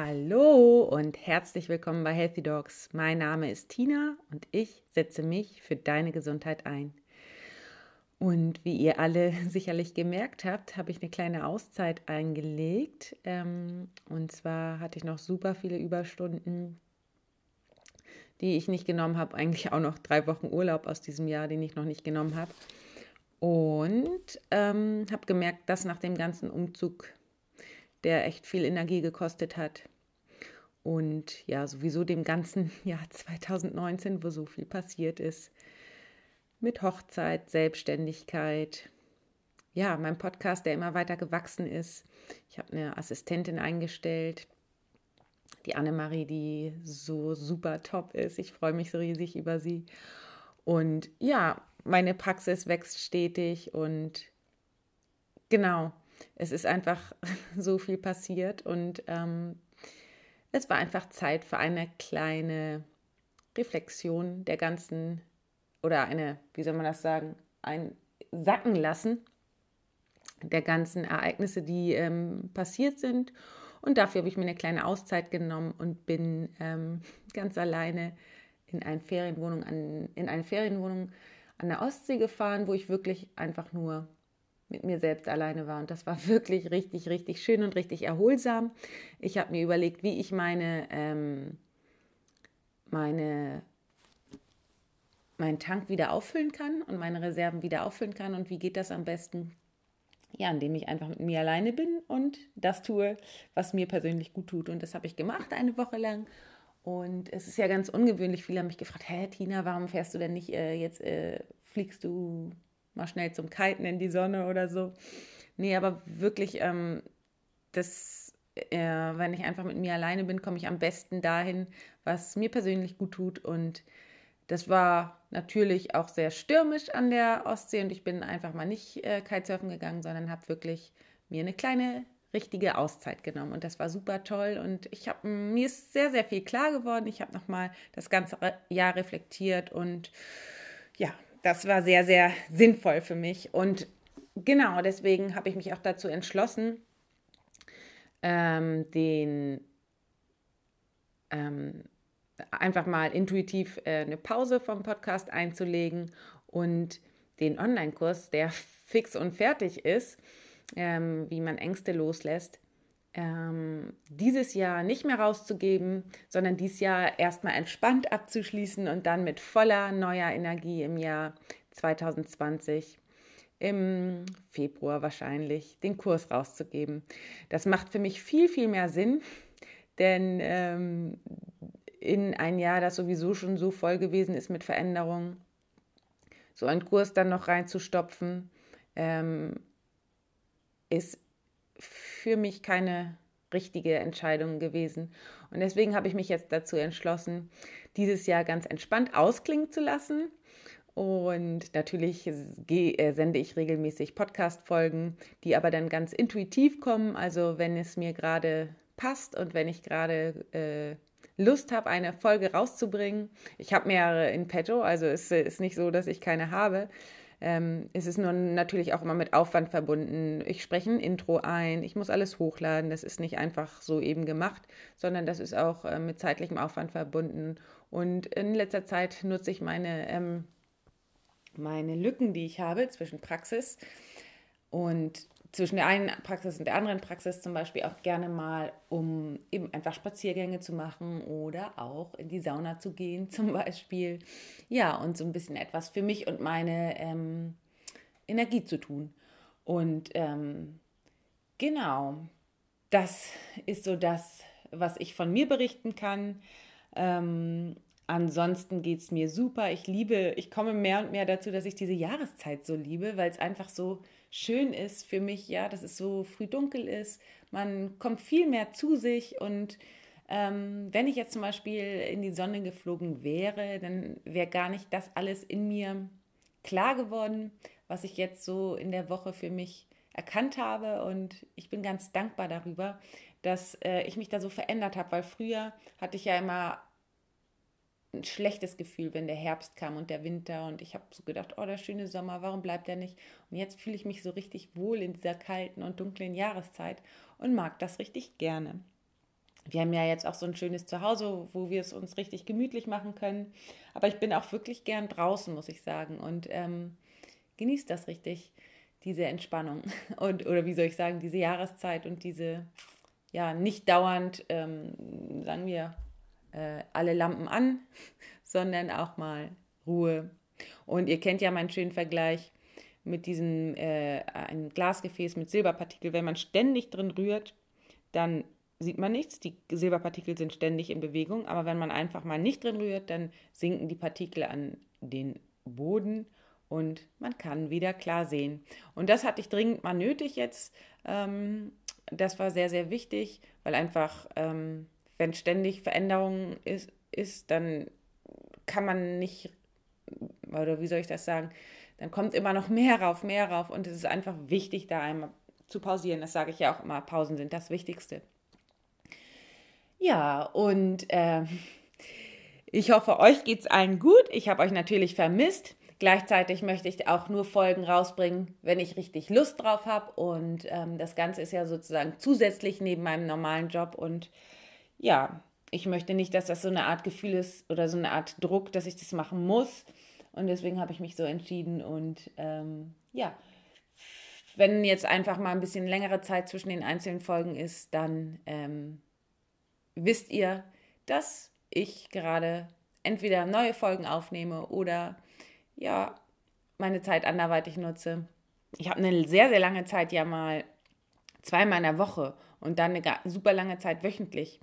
Hallo und herzlich willkommen bei Healthy Dogs. Mein Name ist Tina und ich setze mich für deine Gesundheit ein. Und wie ihr alle sicherlich gemerkt habt, habe ich eine kleine Auszeit eingelegt. Ähm, und zwar hatte ich noch super viele Überstunden, die ich nicht genommen habe. Eigentlich auch noch drei Wochen Urlaub aus diesem Jahr, den ich noch nicht genommen habe. Und ähm, habe gemerkt, dass nach dem ganzen Umzug der echt viel Energie gekostet hat. Und ja, sowieso dem ganzen Jahr 2019, wo so viel passiert ist. Mit Hochzeit, Selbstständigkeit. Ja, mein Podcast, der immer weiter gewachsen ist. Ich habe eine Assistentin eingestellt, die Annemarie, die so super top ist. Ich freue mich so riesig über sie. Und ja, meine Praxis wächst stetig und genau, es ist einfach so viel passiert und ähm, es war einfach Zeit für eine kleine Reflexion der ganzen oder eine, wie soll man das sagen, ein Sacken lassen der ganzen Ereignisse, die ähm, passiert sind. Und dafür habe ich mir eine kleine Auszeit genommen und bin ähm, ganz alleine in eine Ferienwohnung an, in eine Ferienwohnung an der Ostsee gefahren, wo ich wirklich einfach nur mit mir selbst alleine war. Und das war wirklich richtig, richtig schön und richtig erholsam. Ich habe mir überlegt, wie ich meine, ähm, meine, meinen Tank wieder auffüllen kann und meine Reserven wieder auffüllen kann. Und wie geht das am besten? Ja, indem ich einfach mit mir alleine bin und das tue, was mir persönlich gut tut. Und das habe ich gemacht eine Woche lang. Und es ist ja ganz ungewöhnlich. Viele haben mich gefragt: Hä, Tina, warum fährst du denn nicht äh, jetzt, äh, fliegst du mal schnell zum Kiten in die Sonne oder so. Nee, aber wirklich, ähm, das, äh, wenn ich einfach mit mir alleine bin, komme ich am besten dahin, was mir persönlich gut tut. Und das war natürlich auch sehr stürmisch an der Ostsee und ich bin einfach mal nicht äh, Kitesurfen gegangen, sondern habe wirklich mir eine kleine richtige Auszeit genommen und das war super toll und ich habe mir ist sehr sehr viel klar geworden. Ich habe noch mal das ganze Jahr reflektiert und ja, das war sehr, sehr sinnvoll für mich. Und genau deswegen habe ich mich auch dazu entschlossen, ähm, den ähm, einfach mal intuitiv äh, eine Pause vom Podcast einzulegen und den Online-Kurs, der fix und fertig ist, ähm, wie man Ängste loslässt, ähm, dieses Jahr nicht mehr rauszugeben, sondern dieses Jahr erstmal entspannt abzuschließen und dann mit voller neuer Energie im Jahr 2020 im Februar wahrscheinlich den Kurs rauszugeben. Das macht für mich viel, viel mehr Sinn, denn ähm, in ein Jahr, das sowieso schon so voll gewesen ist mit Veränderungen, so einen Kurs dann noch reinzustopfen, ähm, ist für mich keine richtige Entscheidung gewesen. Und deswegen habe ich mich jetzt dazu entschlossen, dieses Jahr ganz entspannt ausklingen zu lassen. Und natürlich äh, sende ich regelmäßig Podcast-Folgen, die aber dann ganz intuitiv kommen. Also wenn es mir gerade passt und wenn ich gerade äh, Lust habe, eine Folge rauszubringen. Ich habe mehrere in petto, also es ist nicht so, dass ich keine habe. Ähm, es ist nur natürlich auch immer mit Aufwand verbunden. Ich spreche ein Intro ein, ich muss alles hochladen. Das ist nicht einfach so eben gemacht, sondern das ist auch äh, mit zeitlichem Aufwand verbunden. Und in letzter Zeit nutze ich meine, ähm, meine Lücken, die ich habe zwischen Praxis und zwischen der einen Praxis und der anderen Praxis zum Beispiel auch gerne mal, um eben einfach Spaziergänge zu machen oder auch in die Sauna zu gehen zum Beispiel. Ja, und so ein bisschen etwas für mich und meine ähm, Energie zu tun. Und ähm, genau, das ist so das, was ich von mir berichten kann. Ähm, Ansonsten geht es mir super. Ich liebe, ich komme mehr und mehr dazu, dass ich diese Jahreszeit so liebe, weil es einfach so schön ist für mich, ja, dass es so früh dunkel ist. Man kommt viel mehr zu sich und ähm, wenn ich jetzt zum Beispiel in die Sonne geflogen wäre, dann wäre gar nicht das alles in mir klar geworden, was ich jetzt so in der Woche für mich erkannt habe. Und ich bin ganz dankbar darüber, dass äh, ich mich da so verändert habe, weil früher hatte ich ja immer ein schlechtes Gefühl, wenn der Herbst kam und der Winter und ich habe so gedacht, oh, der schöne Sommer, warum bleibt er nicht? Und jetzt fühle ich mich so richtig wohl in dieser kalten und dunklen Jahreszeit und mag das richtig gerne. wir haben ja jetzt auch so ein schönes Zuhause, wo wir es uns richtig gemütlich machen können. Aber ich bin auch wirklich gern draußen, muss ich sagen. Und ähm, genieße das richtig, diese Entspannung. Und, oder wie soll ich sagen, diese Jahreszeit und diese, ja, nicht dauernd, ähm, sagen wir, äh, alle Lampen an, sondern auch mal Ruhe. Und ihr kennt ja meinen schönen Vergleich mit diesem äh, ein Glasgefäß mit Silberpartikel. Wenn man ständig drin rührt, dann sieht man nichts. Die Silberpartikel sind ständig in Bewegung, aber wenn man einfach mal nicht drin rührt, dann sinken die Partikel an den Boden und man kann wieder klar sehen. Und das hatte ich dringend mal nötig jetzt. Ähm, das war sehr, sehr wichtig, weil einfach, ähm, wenn ständig Veränderungen ist, ist, dann kann man nicht, oder wie soll ich das sagen, dann kommt immer noch mehr rauf, mehr rauf und es ist einfach wichtig, da einmal zu pausieren. Das sage ich ja auch immer, Pausen sind das Wichtigste. Ja, und äh, ich hoffe, euch geht es allen gut. Ich habe euch natürlich vermisst. Gleichzeitig möchte ich auch nur Folgen rausbringen, wenn ich richtig Lust drauf habe. Und ähm, das Ganze ist ja sozusagen zusätzlich neben meinem normalen Job. Und ja, ich möchte nicht, dass das so eine Art Gefühl ist oder so eine Art Druck, dass ich das machen muss. Und deswegen habe ich mich so entschieden. Und ähm, ja, wenn jetzt einfach mal ein bisschen längere Zeit zwischen den einzelnen Folgen ist, dann ähm, wisst ihr, dass ich gerade entweder neue Folgen aufnehme oder ja, meine Zeit anderweitig nutze. Ich habe eine sehr, sehr lange Zeit ja mal zweimal in der Woche und dann eine super lange Zeit wöchentlich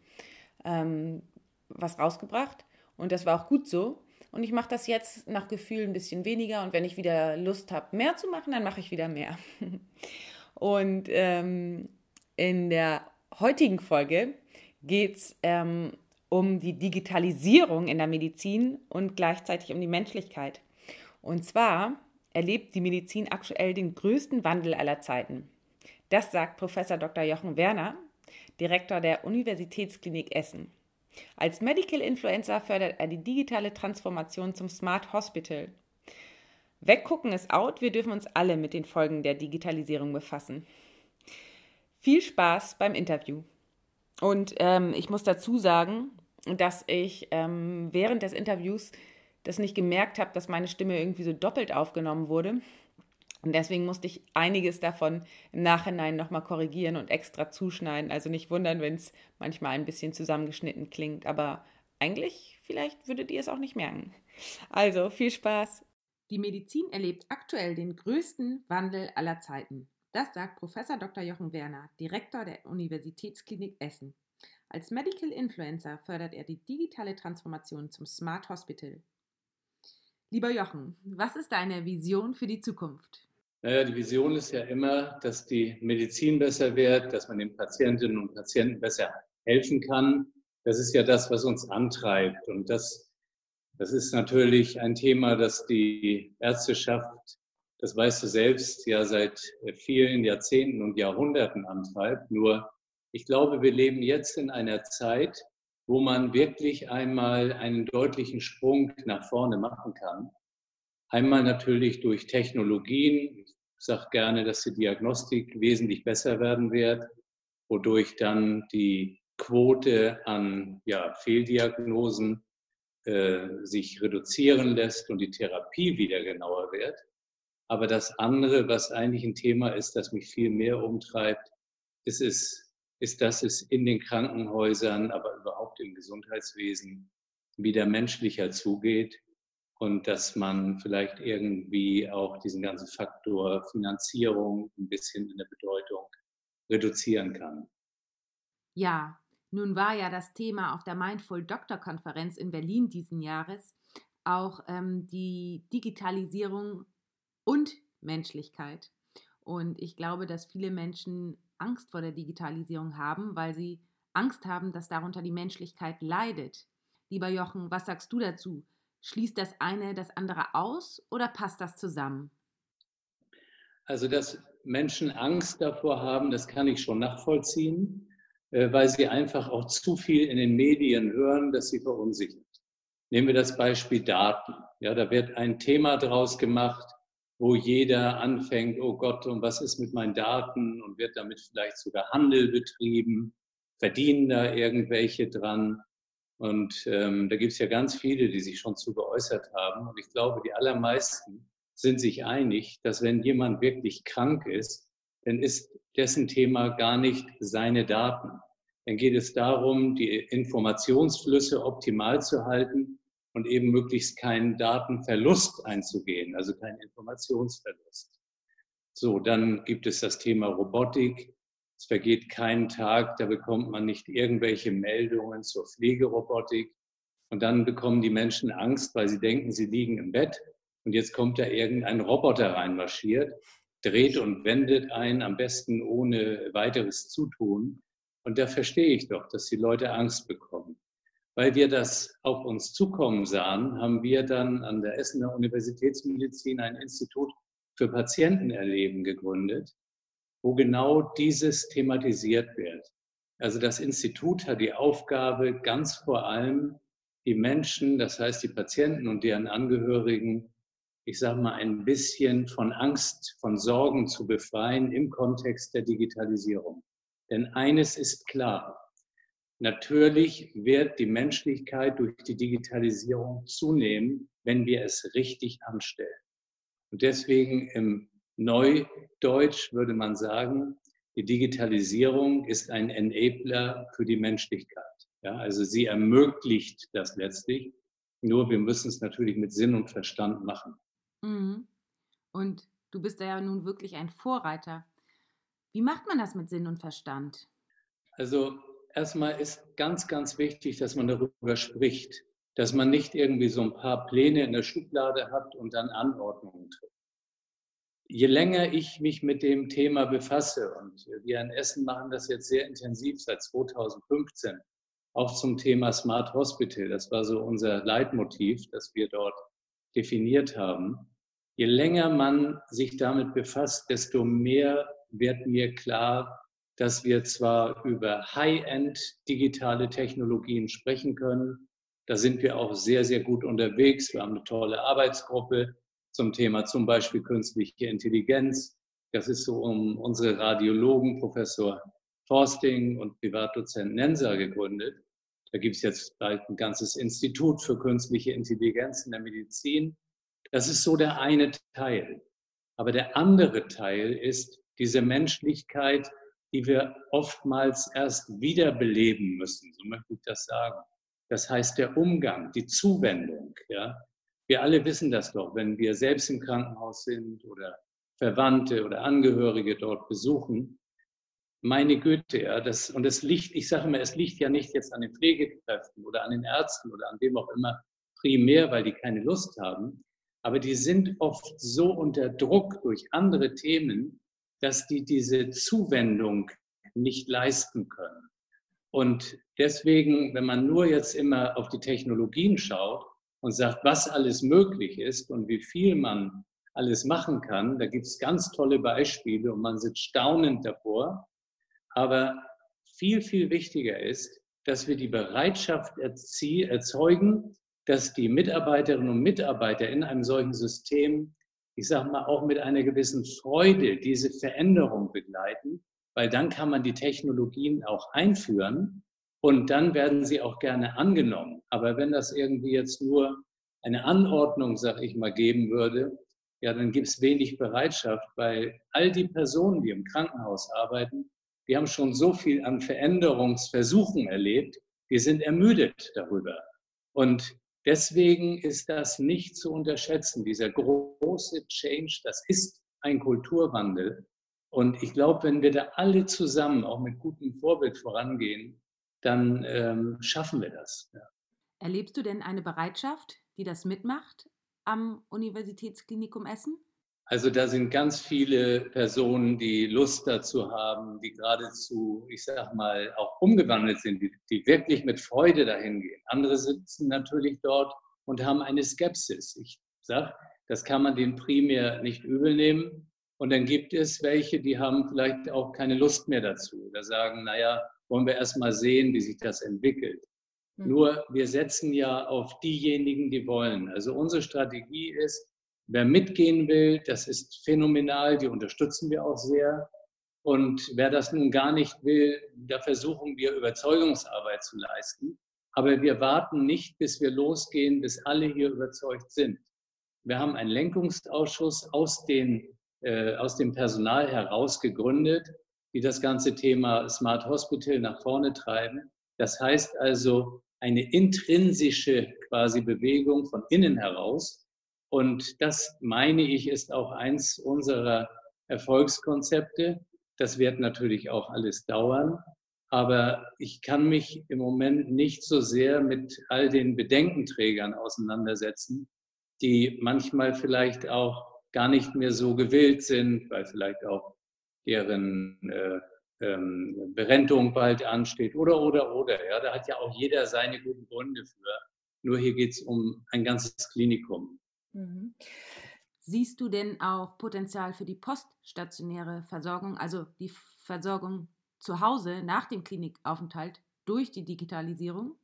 ähm, was rausgebracht. Und das war auch gut so. Und ich mache das jetzt nach Gefühl ein bisschen weniger. Und wenn ich wieder Lust habe, mehr zu machen, dann mache ich wieder mehr. und ähm, in der heutigen Folge geht es ähm, um die Digitalisierung in der Medizin und gleichzeitig um die Menschlichkeit. Und zwar erlebt die Medizin aktuell den größten Wandel aller Zeiten. Das sagt Professor Dr. Jochen Werner, Direktor der Universitätsklinik Essen. Als Medical Influencer fördert er die digitale Transformation zum Smart Hospital. Weggucken ist out, wir dürfen uns alle mit den Folgen der Digitalisierung befassen. Viel Spaß beim Interview. Und ähm, ich muss dazu sagen, dass ich ähm, während des Interviews das nicht gemerkt habe, dass meine Stimme irgendwie so doppelt aufgenommen wurde. Und deswegen musste ich einiges davon im Nachhinein nochmal korrigieren und extra zuschneiden. Also nicht wundern, wenn es manchmal ein bisschen zusammengeschnitten klingt. Aber eigentlich, vielleicht würdet ihr es auch nicht merken. Also viel Spaß. Die Medizin erlebt aktuell den größten Wandel aller Zeiten. Das sagt Professor Dr. Jochen Werner, Direktor der Universitätsklinik Essen. Als Medical Influencer fördert er die digitale Transformation zum Smart Hospital. Lieber Jochen, was ist deine Vision für die Zukunft? Naja, die Vision ist ja immer, dass die Medizin besser wird, dass man den Patientinnen und Patienten besser helfen kann. Das ist ja das, was uns antreibt. Und das, das ist natürlich ein Thema, das die Ärzteschaft das weißt du selbst, ja seit vielen Jahrzehnten und Jahrhunderten antreibt. Nur ich glaube, wir leben jetzt in einer Zeit, wo man wirklich einmal einen deutlichen Sprung nach vorne machen kann. Einmal natürlich durch Technologien. Ich sage gerne, dass die Diagnostik wesentlich besser werden wird, wodurch dann die Quote an ja, Fehldiagnosen äh, sich reduzieren lässt und die Therapie wieder genauer wird. Aber das andere, was eigentlich ein Thema ist, das mich viel mehr umtreibt, ist, es, ist, dass es in den Krankenhäusern, aber überhaupt im Gesundheitswesen wieder menschlicher zugeht und dass man vielleicht irgendwie auch diesen ganzen Faktor Finanzierung ein bisschen in der Bedeutung reduzieren kann. Ja, nun war ja das Thema auf der Mindful Doctor Konferenz in Berlin diesen Jahres auch ähm, die Digitalisierung und Menschlichkeit. Und ich glaube, dass viele Menschen Angst vor der Digitalisierung haben, weil sie Angst haben, dass darunter die Menschlichkeit leidet. Lieber Jochen, was sagst du dazu? Schließt das eine das andere aus oder passt das zusammen? Also, dass Menschen Angst davor haben, das kann ich schon nachvollziehen, äh, weil sie einfach auch zu viel in den Medien hören, dass sie verunsichert. Nehmen wir das Beispiel Daten. Ja, da wird ein Thema draus gemacht, wo jeder anfängt, oh Gott, und was ist mit meinen Daten und wird damit vielleicht sogar Handel betrieben. verdienen da irgendwelche dran. Und ähm, da gibt es ja ganz viele, die sich schon zu geäußert haben. Und ich glaube, die allermeisten sind sich einig, dass wenn jemand wirklich krank ist, dann ist dessen Thema gar nicht seine Daten. Dann geht es darum, die Informationsflüsse optimal zu halten und eben möglichst keinen Datenverlust einzugehen, also keinen Informationsverlust. So, dann gibt es das Thema Robotik. Es vergeht kein Tag, da bekommt man nicht irgendwelche Meldungen zur Pflegerobotik. Und dann bekommen die Menschen Angst, weil sie denken, sie liegen im Bett und jetzt kommt da irgendein Roboter reinmarschiert, dreht und wendet ein, am besten ohne weiteres Zutun. Und da verstehe ich doch, dass die Leute Angst bekommen. Weil wir das auf uns zukommen sahen, haben wir dann an der Essener Universitätsmedizin ein Institut für Patientenerleben gegründet, wo genau dieses thematisiert wird. Also das Institut hat die Aufgabe, ganz vor allem die Menschen, das heißt die Patienten und deren Angehörigen, ich sage mal, ein bisschen von Angst, von Sorgen zu befreien im Kontext der Digitalisierung. Denn eines ist klar, natürlich wird die Menschlichkeit durch die Digitalisierung zunehmen, wenn wir es richtig anstellen. Und deswegen im Neudeutsch würde man sagen, die Digitalisierung ist ein Enabler für die Menschlichkeit. Ja, also sie ermöglicht das letztlich. Nur wir müssen es natürlich mit Sinn und Verstand machen. Mhm. Und du bist da ja nun wirklich ein Vorreiter. Wie macht man das mit Sinn und Verstand? Also erstmal ist ganz, ganz wichtig, dass man darüber spricht dass man nicht irgendwie so ein paar Pläne in der Schublade hat und dann Anordnungen trifft. Je länger ich mich mit dem Thema befasse, und wir in Essen machen das jetzt sehr intensiv seit 2015, auch zum Thema Smart Hospital, das war so unser Leitmotiv, das wir dort definiert haben. Je länger man sich damit befasst, desto mehr wird mir klar, dass wir zwar über High-End digitale Technologien sprechen können, da sind wir auch sehr, sehr gut unterwegs. Wir haben eine tolle Arbeitsgruppe zum Thema zum Beispiel künstliche Intelligenz. Das ist so um unsere Radiologen, Professor Forsting und Privatdozent Nenser gegründet. Da gibt es jetzt bald ein ganzes Institut für künstliche Intelligenz in der Medizin. Das ist so der eine Teil. Aber der andere Teil ist diese Menschlichkeit, die wir oftmals erst wiederbeleben müssen, so möchte ich das sagen. Das heißt, der Umgang, die Zuwendung. Ja? Wir alle wissen das doch, wenn wir selbst im Krankenhaus sind oder Verwandte oder Angehörige dort besuchen. Meine Güte, ja, das, und es liegt, ich sage immer, es liegt ja nicht jetzt an den Pflegekräften oder an den Ärzten oder an wem auch immer primär, weil die keine Lust haben, aber die sind oft so unter Druck durch andere Themen, dass die diese Zuwendung nicht leisten können. Und deswegen, wenn man nur jetzt immer auf die Technologien schaut und sagt, was alles möglich ist und wie viel man alles machen kann, da gibt es ganz tolle Beispiele und man sitzt staunend davor. Aber viel, viel wichtiger ist, dass wir die Bereitschaft erzeugen, dass die Mitarbeiterinnen und Mitarbeiter in einem solchen System, ich sage mal, auch mit einer gewissen Freude diese Veränderung begleiten weil dann kann man die Technologien auch einführen und dann werden sie auch gerne angenommen. Aber wenn das irgendwie jetzt nur eine Anordnung, sag ich mal, geben würde, ja, dann gibt es wenig Bereitschaft, weil all die Personen, die im Krankenhaus arbeiten, die haben schon so viel an Veränderungsversuchen erlebt, die sind ermüdet darüber. Und deswegen ist das nicht zu unterschätzen. Dieser große Change, das ist ein Kulturwandel. Und ich glaube, wenn wir da alle zusammen auch mit gutem Vorbild vorangehen, dann ähm, schaffen wir das. Ja. Erlebst du denn eine Bereitschaft, die das mitmacht am Universitätsklinikum Essen? Also da sind ganz viele Personen, die Lust dazu haben, die geradezu, ich sag mal, auch umgewandelt sind, die, die wirklich mit Freude dahin gehen. Andere sitzen natürlich dort und haben eine Skepsis. Ich sage, das kann man denen primär nicht übel nehmen. Und dann gibt es welche, die haben vielleicht auch keine Lust mehr dazu oder sagen, naja, wollen wir erst mal sehen, wie sich das entwickelt. Mhm. Nur wir setzen ja auf diejenigen, die wollen. Also unsere Strategie ist, wer mitgehen will, das ist phänomenal, die unterstützen wir auch sehr. Und wer das nun gar nicht will, da versuchen wir Überzeugungsarbeit zu leisten. Aber wir warten nicht, bis wir losgehen, bis alle hier überzeugt sind. Wir haben einen Lenkungsausschuss aus, den, äh, aus dem Personal heraus gegründet, die das ganze Thema Smart Hospital nach vorne treiben. Das heißt also eine intrinsische quasi Bewegung von innen heraus. Und das meine ich ist auch eins unserer Erfolgskonzepte. Das wird natürlich auch alles dauern. Aber ich kann mich im Moment nicht so sehr mit all den Bedenkenträgern auseinandersetzen, die manchmal vielleicht auch gar nicht mehr so gewillt sind, weil vielleicht auch deren äh, ähm, Berentung bald ansteht oder, oder, oder. Ja, da hat ja auch jeder seine guten Gründe für. Nur hier geht es um ein ganzes Klinikum. Mhm. Siehst du denn auch Potenzial für die poststationäre Versorgung, also die Versorgung zu Hause nach dem Klinikaufenthalt durch die Digitalisierung?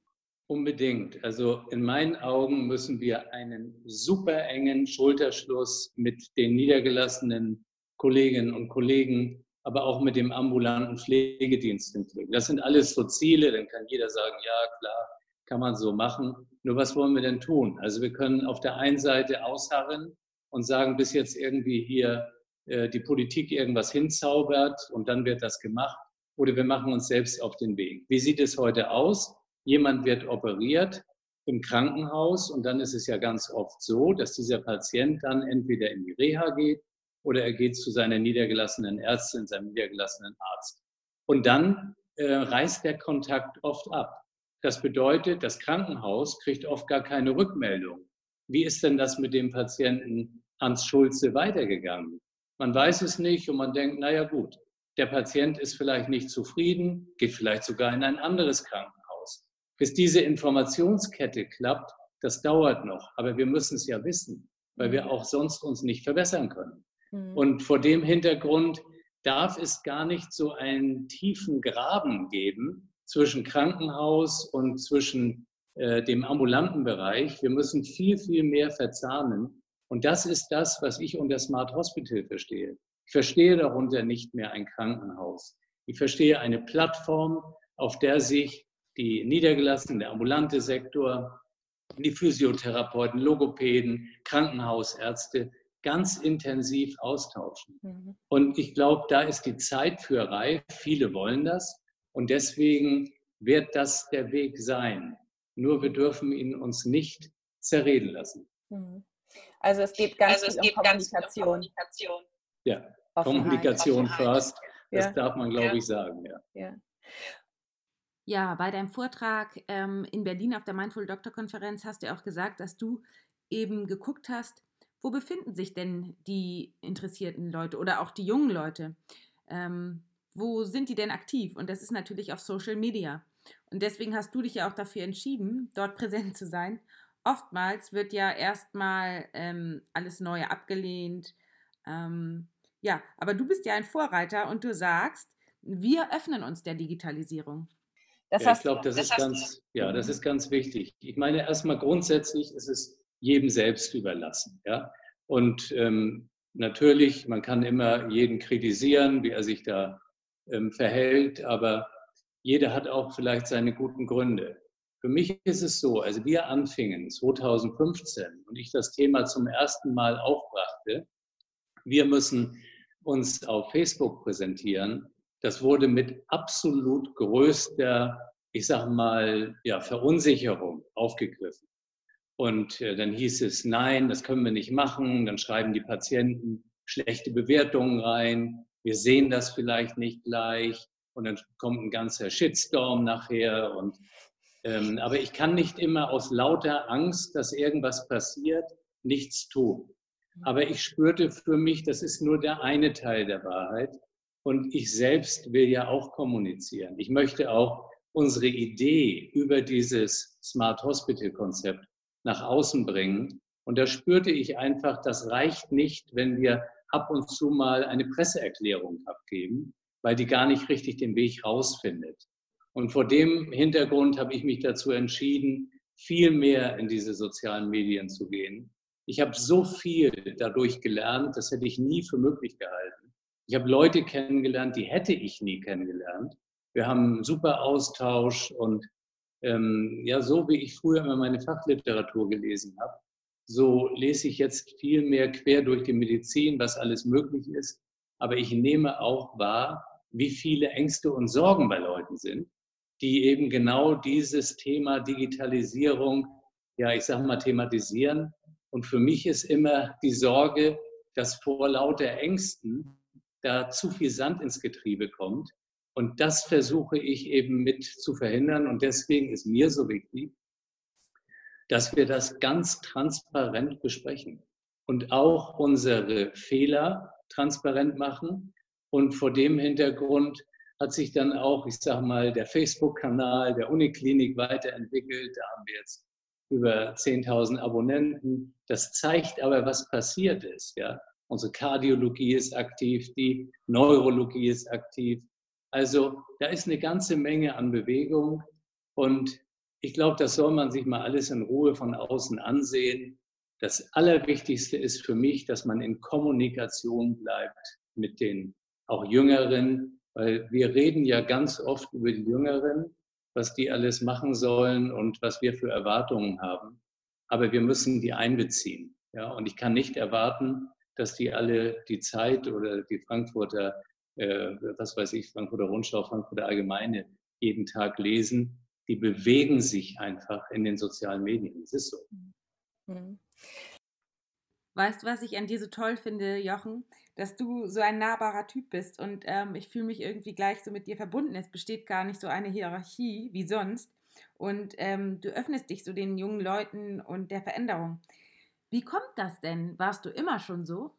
Unbedingt. Also in meinen Augen müssen wir einen super engen Schulterschluss mit den niedergelassenen Kolleginnen und Kollegen, aber auch mit dem ambulanten Pflegedienst hinkriegen. Das sind alles so Ziele, dann kann jeder sagen, ja klar, kann man so machen. Nur was wollen wir denn tun? Also wir können auf der einen Seite ausharren und sagen, bis jetzt irgendwie hier äh, die Politik irgendwas hinzaubert und dann wird das gemacht. Oder wir machen uns selbst auf den Weg. Wie sieht es heute aus? Jemand wird operiert im Krankenhaus und dann ist es ja ganz oft so, dass dieser Patient dann entweder in die Reha geht oder er geht zu seiner niedergelassenen Ärztin, seinem niedergelassenen Arzt. Und dann äh, reißt der Kontakt oft ab. Das bedeutet, das Krankenhaus kriegt oft gar keine Rückmeldung. Wie ist denn das mit dem Patienten Hans Schulze weitergegangen? Man weiß es nicht und man denkt, naja gut, der Patient ist vielleicht nicht zufrieden, geht vielleicht sogar in ein anderes Krankenhaus. Bis diese Informationskette klappt, das dauert noch, aber wir müssen es ja wissen, weil wir auch sonst uns nicht verbessern können. Mhm. Und vor dem Hintergrund darf es gar nicht so einen tiefen Graben geben zwischen Krankenhaus und zwischen äh, dem ambulanten Bereich. Wir müssen viel, viel mehr verzahnen. Und das ist das, was ich unter Smart Hospital verstehe. Ich verstehe darunter nicht mehr ein Krankenhaus. Ich verstehe eine Plattform, auf der sich die niedergelassenen, der ambulante Sektor, die Physiotherapeuten, Logopäden, Krankenhausärzte ganz intensiv austauschen. Mhm. Und ich glaube, da ist die Zeit für reif. Viele wollen das. Und deswegen wird das der Weg sein. Nur wir dürfen ihn uns nicht zerreden lassen. Mhm. Also es geht ganz, also es geht um Kommunikation. Um Kommunikation. Ja, Offenheit. Kommunikation first. Das ja. darf man, glaube ja. ich, sagen. Ja. ja. Ja, bei deinem Vortrag ähm, in Berlin auf der Mindful Doctor Konferenz hast du auch gesagt, dass du eben geguckt hast, wo befinden sich denn die interessierten Leute oder auch die jungen Leute? Ähm, wo sind die denn aktiv? Und das ist natürlich auf Social Media. Und deswegen hast du dich ja auch dafür entschieden, dort präsent zu sein. Oftmals wird ja erstmal ähm, alles Neue abgelehnt. Ähm, ja, aber du bist ja ein Vorreiter und du sagst, wir öffnen uns der Digitalisierung. Das ja, ich glaube, das, das, ist ganz, ja, das ist ganz wichtig. Ich meine, erstmal grundsätzlich ist es jedem selbst überlassen. Ja? Und ähm, natürlich, man kann immer jeden kritisieren, wie er sich da ähm, verhält, aber jeder hat auch vielleicht seine guten Gründe. Für mich ist es so, als wir anfingen 2015 und ich das Thema zum ersten Mal aufbrachte, wir müssen uns auf Facebook präsentieren, das wurde mit absolut größter, ich sage mal, ja, Verunsicherung aufgegriffen. Und äh, dann hieß es, nein, das können wir nicht machen. Dann schreiben die Patienten schlechte Bewertungen rein. Wir sehen das vielleicht nicht gleich. Und dann kommt ein ganzer Shitstorm nachher. Und, ähm, aber ich kann nicht immer aus lauter Angst, dass irgendwas passiert, nichts tun. Aber ich spürte für mich, das ist nur der eine Teil der Wahrheit. Und ich selbst will ja auch kommunizieren. Ich möchte auch unsere Idee über dieses Smart Hospital Konzept nach außen bringen. Und da spürte ich einfach, das reicht nicht, wenn wir ab und zu mal eine Presseerklärung abgeben, weil die gar nicht richtig den Weg rausfindet. Und vor dem Hintergrund habe ich mich dazu entschieden, viel mehr in diese sozialen Medien zu gehen. Ich habe so viel dadurch gelernt, das hätte ich nie für möglich gehalten. Ich habe Leute kennengelernt, die hätte ich nie kennengelernt. Wir haben einen super Austausch und ähm, ja, so wie ich früher immer meine Fachliteratur gelesen habe, so lese ich jetzt viel mehr quer durch die Medizin, was alles möglich ist. Aber ich nehme auch wahr, wie viele Ängste und Sorgen bei Leuten sind, die eben genau dieses Thema Digitalisierung, ja, ich sage mal, thematisieren. Und für mich ist immer die Sorge, dass vor lauter Ängsten da zu viel Sand ins Getriebe kommt. Und das versuche ich eben mit zu verhindern. Und deswegen ist mir so wichtig, dass wir das ganz transparent besprechen und auch unsere Fehler transparent machen. Und vor dem Hintergrund hat sich dann auch, ich sage mal, der Facebook-Kanal der Uniklinik weiterentwickelt. Da haben wir jetzt über 10.000 Abonnenten. Das zeigt aber, was passiert ist. Ja? Unsere Kardiologie ist aktiv, die Neurologie ist aktiv. Also da ist eine ganze Menge an Bewegung und ich glaube, das soll man sich mal alles in Ruhe von außen ansehen. Das Allerwichtigste ist für mich, dass man in Kommunikation bleibt mit den auch Jüngeren, weil wir reden ja ganz oft über die Jüngeren, was die alles machen sollen und was wir für Erwartungen haben. Aber wir müssen die einbeziehen. Ja, und ich kann nicht erwarten, dass die alle die Zeit oder die Frankfurter, äh, was weiß ich, Frankfurter Rundschau, Frankfurter Allgemeine jeden Tag lesen. Die bewegen sich einfach in den sozialen Medien. Es ist so. Mhm. Weißt du, was ich an dir so toll finde, Jochen? Dass du so ein nahbarer Typ bist und ähm, ich fühle mich irgendwie gleich so mit dir verbunden. Es besteht gar nicht so eine Hierarchie wie sonst und ähm, du öffnest dich so den jungen Leuten und der Veränderung. Wie kommt das denn? Warst du immer schon so?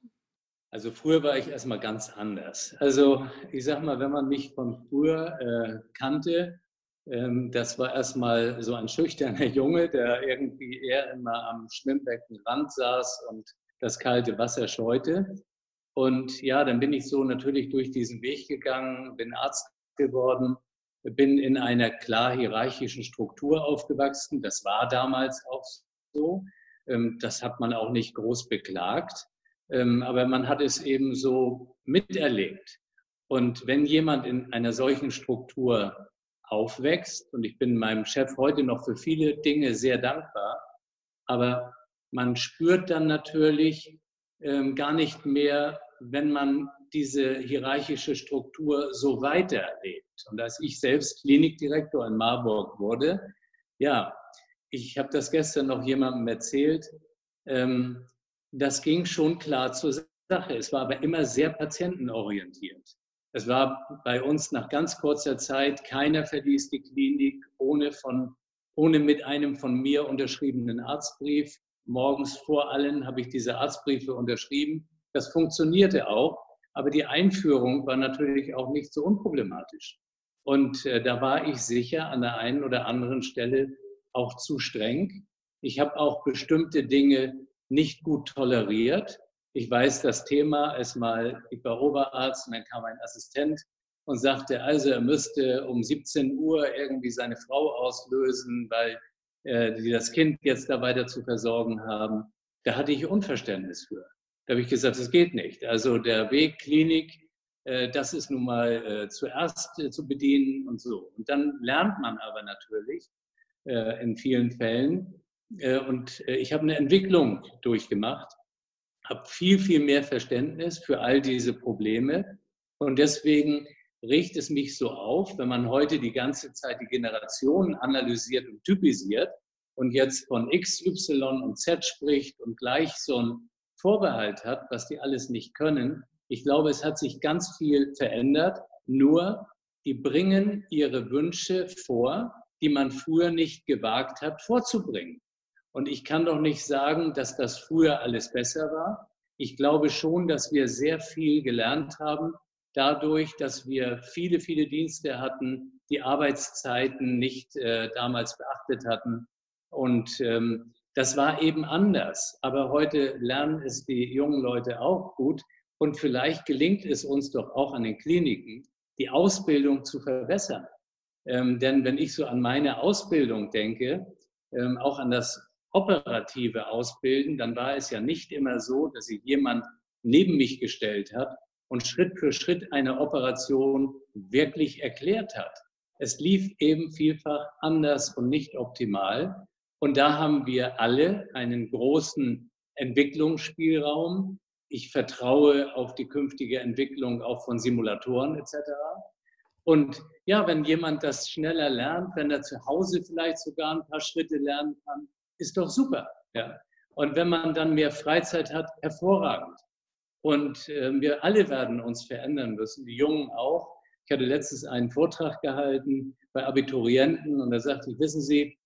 Also früher war ich erstmal ganz anders. Also ich sag mal, wenn man mich von früher äh, kannte, ähm, das war erstmal so ein schüchterner Junge, der irgendwie eher immer am Schwimmbeckenrand saß und das kalte Wasser scheute. Und ja, dann bin ich so natürlich durch diesen Weg gegangen, bin Arzt geworden, bin in einer klar hierarchischen Struktur aufgewachsen. Das war damals auch so. Ähm, das hat man auch nicht groß beklagt, ähm, aber man hat es eben so miterlebt. Und wenn jemand in einer solchen Struktur aufwächst, und ich bin meinem Chef heute noch für viele Dinge sehr dankbar, aber man spürt dann natürlich ähm, gar nicht mehr, wenn man diese hierarchische Struktur so weiterlebt. Und als ich selbst Klinikdirektor in Marburg wurde, ja, ich habe das gestern noch jemandem erzählt, ähm, das ging schon klar zur Sache. Es war aber immer sehr patientenorientiert. Es war bei uns nach ganz kurzer Zeit, keiner verließ die Klinik ohne, von, ohne mit einem von mir unterschriebenen Arztbrief. Morgens vor allen habe ich diese Arztbriefe unterschrieben. Das funktionierte auch, aber die Einführung war natürlich auch nicht so unproblematisch. Und äh, da war ich sicher an der einen oder anderen Stelle auch zu streng. Ich habe auch bestimmte Dinge nicht gut toleriert. Ich weiß das Thema, es mal, ich war Oberarzt und dann kam ein Assistent und sagte, also er müsste um 17 Uhr irgendwie seine Frau auslösen, weil äh, die das Kind jetzt da weiter zu versorgen haben. Da hatte ich Unverständnis für. Da habe ich gesagt, das geht nicht. Also der Weg Klinik, äh, das ist nun mal äh, zuerst äh, zu bedienen und so. Und dann lernt man aber natürlich, äh, in vielen Fällen. Äh, und äh, ich habe eine Entwicklung durchgemacht, habe viel, viel mehr Verständnis für all diese Probleme. Und deswegen riecht es mich so auf, wenn man heute die ganze Zeit die Generationen analysiert und typisiert und jetzt von X, Y und Z spricht und gleich so einen Vorbehalt hat, was die alles nicht können. Ich glaube, es hat sich ganz viel verändert. Nur, die bringen ihre Wünsche vor die man früher nicht gewagt hat, vorzubringen. Und ich kann doch nicht sagen, dass das früher alles besser war. Ich glaube schon, dass wir sehr viel gelernt haben, dadurch, dass wir viele, viele Dienste hatten, die Arbeitszeiten nicht äh, damals beachtet hatten. Und ähm, das war eben anders. Aber heute lernen es die jungen Leute auch gut. Und vielleicht gelingt es uns doch auch an den Kliniken, die Ausbildung zu verbessern. Ähm, denn wenn ich so an meine Ausbildung denke, ähm, auch an das operative Ausbilden, dann war es ja nicht immer so, dass sich jemand neben mich gestellt hat und Schritt für Schritt eine Operation wirklich erklärt hat. Es lief eben vielfach anders und nicht optimal. Und da haben wir alle einen großen Entwicklungsspielraum. Ich vertraue auf die künftige Entwicklung auch von Simulatoren etc. Und ja, wenn jemand das schneller lernt, wenn er zu Hause vielleicht sogar ein paar Schritte lernen kann, ist doch super. Ja. Und wenn man dann mehr Freizeit hat, hervorragend. Und äh, wir alle werden uns verändern müssen, die Jungen auch. Ich hatte letztens einen Vortrag gehalten bei Abiturienten und da sagte ich, wissen Sie,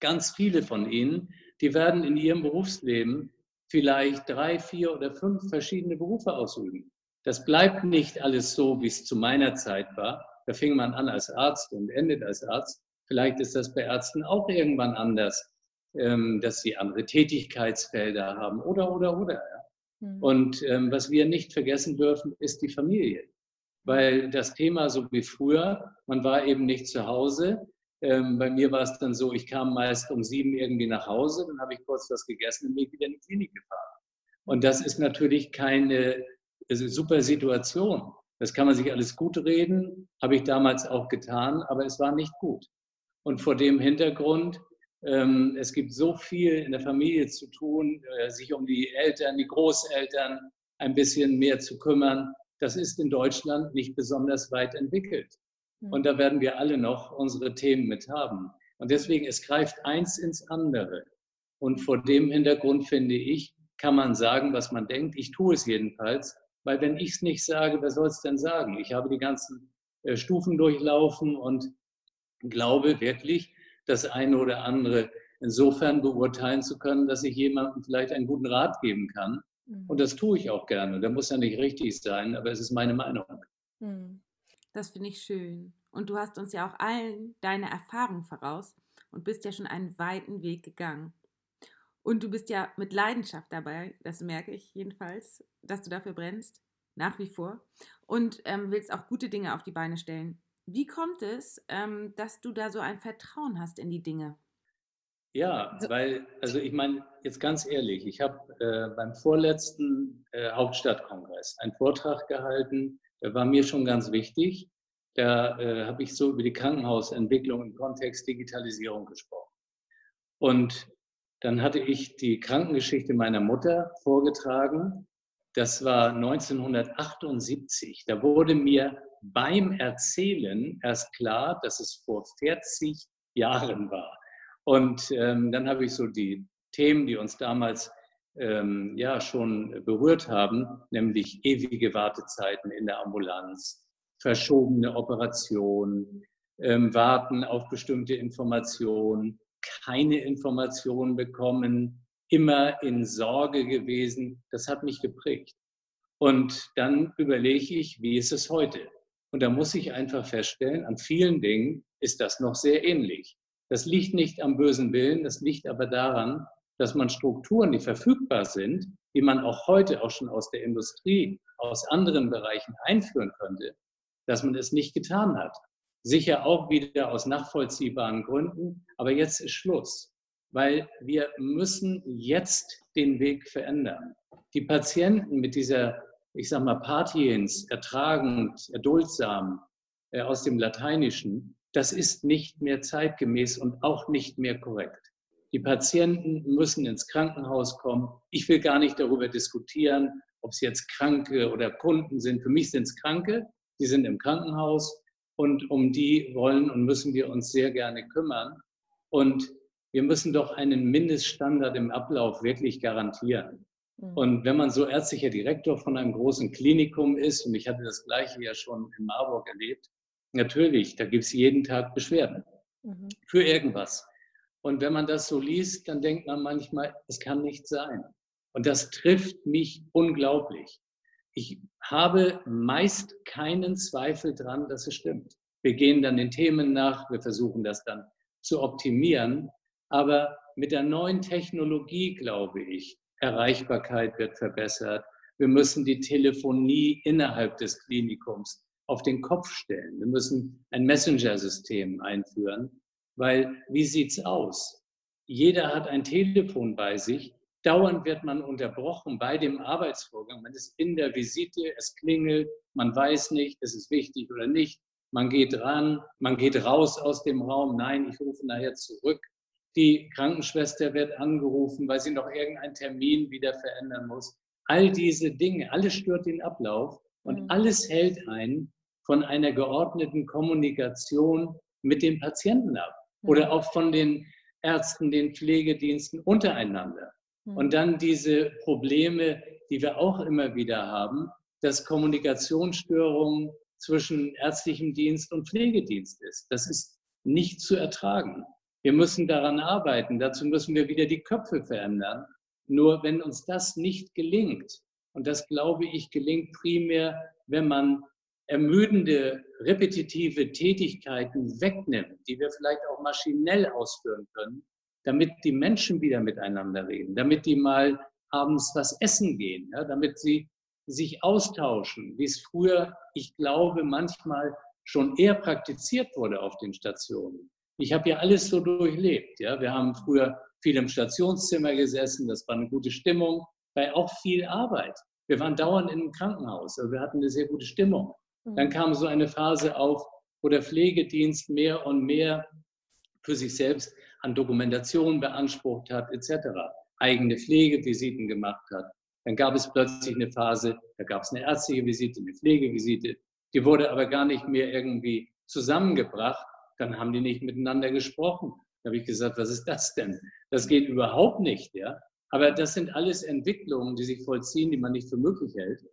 ganz viele von Ihnen, die werden in ihrem Berufsleben vielleicht drei, vier oder fünf verschiedene Berufe ausüben. Das bleibt nicht alles so, wie es zu meiner Zeit war. Da fing man an als Arzt und endet als Arzt. Vielleicht ist das bei Ärzten auch irgendwann anders, dass sie andere Tätigkeitsfelder haben oder, oder, oder. Mhm. Und ähm, was wir nicht vergessen dürfen, ist die Familie. Weil das Thema, so wie früher, man war eben nicht zu Hause. Ähm, bei mir war es dann so, ich kam meist um sieben irgendwie nach Hause, dann habe ich kurz was gegessen und bin wieder in die Klinik gefahren. Und das ist natürlich keine also super Situation. Das kann man sich alles gut reden, habe ich damals auch getan, aber es war nicht gut. Und vor dem Hintergrund ähm, es gibt so viel in der Familie zu tun, äh, sich um die Eltern, die Großeltern ein bisschen mehr zu kümmern. Das ist in Deutschland nicht besonders weit entwickelt. Hm. Und da werden wir alle noch unsere Themen mit haben. Und deswegen, es greift eins ins andere. Und vor dem Hintergrund finde ich, kann man sagen, was man denkt. Ich tue es jedenfalls, weil wenn ich es nicht sage, wer soll es denn sagen? Ich habe die ganzen äh, Stufen durchlaufen und glaube wirklich, das eine oder andere insofern beurteilen zu können, dass ich jemandem vielleicht einen guten Rat geben kann. Mhm. Und das tue ich auch gerne. Der muss ja nicht richtig sein, aber es ist meine Meinung. Mhm. Das finde ich schön. Und du hast uns ja auch allen deine Erfahrung voraus und bist ja schon einen weiten Weg gegangen. Und du bist ja mit Leidenschaft dabei, das merke ich jedenfalls, dass du dafür brennst, nach wie vor. Und ähm, willst auch gute Dinge auf die Beine stellen. Wie kommt es, ähm, dass du da so ein Vertrauen hast in die Dinge? Ja, weil, also ich meine, jetzt ganz ehrlich, ich habe äh, beim vorletzten äh, Hauptstadtkongress einen Vortrag gehalten, der war mir schon ganz wichtig. Da äh, habe ich so über die Krankenhausentwicklung im Kontext Digitalisierung gesprochen. Und dann hatte ich die Krankengeschichte meiner Mutter vorgetragen. Das war 1978. Da wurde mir beim Erzählen erst klar, dass es vor 40 Jahren war. Und ähm, dann habe ich so die Themen, die uns damals ähm, ja schon berührt haben, nämlich ewige Wartezeiten in der Ambulanz, verschobene Operationen, ähm, Warten auf bestimmte Informationen, keine Informationen bekommen, immer in Sorge gewesen. Das hat mich geprägt. Und dann überlege ich, wie ist es heute? Und da muss ich einfach feststellen, an vielen Dingen ist das noch sehr ähnlich. Das liegt nicht am bösen Willen, das liegt aber daran, dass man Strukturen, die verfügbar sind, die man auch heute auch schon aus der Industrie, aus anderen Bereichen einführen könnte, dass man es nicht getan hat. Sicher auch wieder aus nachvollziehbaren Gründen, aber jetzt ist Schluss, weil wir müssen jetzt den Weg verändern. Die Patienten mit dieser ich sag mal, patiens, ertragend, erduldsam äh, aus dem Lateinischen, das ist nicht mehr zeitgemäß und auch nicht mehr korrekt. Die Patienten müssen ins Krankenhaus kommen. Ich will gar nicht darüber diskutieren, ob es jetzt Kranke oder Kunden sind. Für mich sind es Kranke, die sind im Krankenhaus und um die wollen und müssen wir uns sehr gerne kümmern. Und wir müssen doch einen Mindeststandard im Ablauf wirklich garantieren. Mhm. Und wenn man so ärztlicher Direktor von einem großen Klinikum ist, und ich hatte das Gleiche ja schon in Marburg erlebt, natürlich, da gibt es jeden Tag Beschwerden mhm. für irgendwas. Und wenn man das so liest, dann denkt man manchmal, es kann nicht sein. Und das trifft mich unglaublich. Ich habe meist keinen Zweifel dran, dass es stimmt. Wir gehen dann den Themen nach, wir versuchen das dann zu optimieren. Aber mit der neuen Technologie, glaube ich, Erreichbarkeit wird verbessert. Wir müssen die Telefonie innerhalb des Klinikums auf den Kopf stellen. Wir müssen ein Messenger-System einführen, weil wie sieht's aus? Jeder hat ein Telefon bei sich. Dauernd wird man unterbrochen bei dem Arbeitsvorgang. Man ist in der Visite, es klingelt, man weiß nicht, ist es wichtig oder nicht. Man geht ran, man geht raus aus dem Raum. Nein, ich rufe nachher zurück. Die Krankenschwester wird angerufen, weil sie noch irgendeinen Termin wieder verändern muss. All diese Dinge, alles stört den Ablauf und mhm. alles hält einen von einer geordneten Kommunikation mit dem Patienten ab mhm. oder auch von den Ärzten, den Pflegediensten untereinander. Mhm. Und dann diese Probleme, die wir auch immer wieder haben, dass Kommunikationsstörungen zwischen ärztlichem Dienst und Pflegedienst ist. Das ist nicht zu ertragen. Wir müssen daran arbeiten. Dazu müssen wir wieder die Köpfe verändern. Nur wenn uns das nicht gelingt, und das glaube ich gelingt primär, wenn man ermüdende, repetitive Tätigkeiten wegnimmt, die wir vielleicht auch maschinell ausführen können, damit die Menschen wieder miteinander reden, damit die mal abends was essen gehen, ja, damit sie sich austauschen, wie es früher, ich glaube, manchmal schon eher praktiziert wurde auf den Stationen. Ich habe ja alles so durchlebt. Ja. Wir haben früher viel im Stationszimmer gesessen, das war eine gute Stimmung, bei auch viel Arbeit. Wir waren dauernd in einem Krankenhaus, aber wir hatten eine sehr gute Stimmung. Dann mhm. kam so eine Phase auf, wo der Pflegedienst mehr und mehr für sich selbst an Dokumentation beansprucht hat, etc., eigene Pflegevisiten gemacht hat. Dann gab es plötzlich eine Phase, da gab es eine ärztliche Visite, eine Pflegevisite, die wurde aber gar nicht mehr irgendwie zusammengebracht. Dann haben die nicht miteinander gesprochen. Da habe ich gesagt, was ist das denn? Das geht überhaupt nicht, ja. Aber das sind alles Entwicklungen, die sich vollziehen, die man nicht für möglich hält.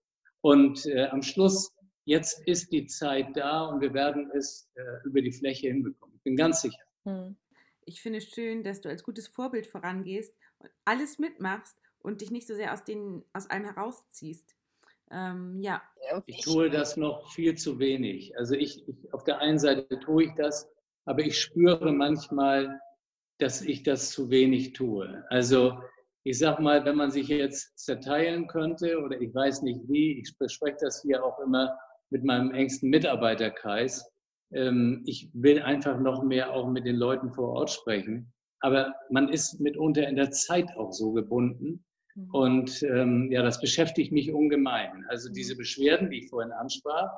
Und äh, am Schluss, jetzt ist die Zeit da und wir werden es äh, über die Fläche hinbekommen. Ich bin ganz sicher. Hm. Ich finde es schön, dass du als gutes Vorbild vorangehst und alles mitmachst und dich nicht so sehr aus, den, aus allem herausziehst. Ähm, ja. Ich tue das noch viel zu wenig. Also ich, ich, auf der einen Seite tue ich das, aber ich spüre manchmal, dass ich das zu wenig tue. Also ich sag mal, wenn man sich jetzt zerteilen könnte, oder ich weiß nicht wie, ich bespreche das hier auch immer mit meinem engsten Mitarbeiterkreis. Ähm, ich will einfach noch mehr auch mit den Leuten vor Ort sprechen. Aber man ist mitunter in der Zeit auch so gebunden. Mhm. Und ähm, ja, das beschäftigt mich ungemein. Also mhm. diese Beschwerden, die ich vorhin ansprach,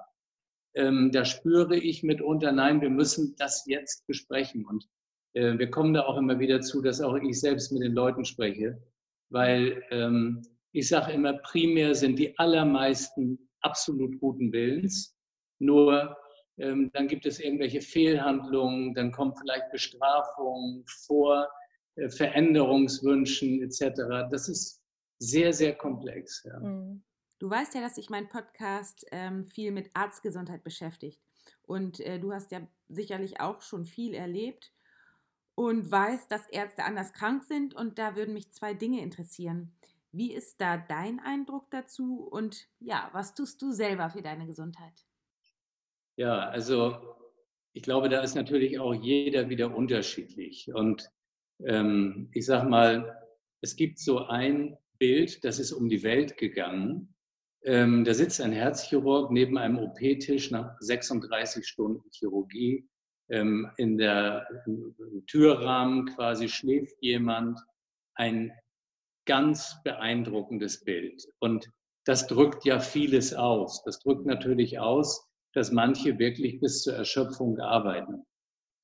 ähm, da spüre ich mitunter, nein, wir müssen das jetzt besprechen. Und äh, wir kommen da auch immer wieder zu, dass auch ich selbst mit den Leuten spreche weil ähm, ich sage immer, primär sind die allermeisten absolut guten Willens. Nur ähm, dann gibt es irgendwelche Fehlhandlungen, dann kommt vielleicht Bestrafung vor, äh, Veränderungswünschen etc. Das ist sehr, sehr komplex. Ja. Mhm. Du weißt ja, dass sich mein Podcast ähm, viel mit Arztgesundheit beschäftigt. Und äh, du hast ja sicherlich auch schon viel erlebt und weiß, dass Ärzte anders krank sind. Und da würden mich zwei Dinge interessieren. Wie ist da dein Eindruck dazu? Und ja, was tust du selber für deine Gesundheit? Ja, also ich glaube, da ist natürlich auch jeder wieder unterschiedlich. Und ähm, ich sage mal, es gibt so ein Bild, das ist um die Welt gegangen. Ähm, da sitzt ein Herzchirurg neben einem OP-Tisch nach 36 Stunden Chirurgie ähm, in der im Türrahmen quasi schläft jemand, ein ganz beeindruckendes Bild. Und das drückt ja vieles aus. Das drückt natürlich aus, dass manche wirklich bis zur Erschöpfung arbeiten.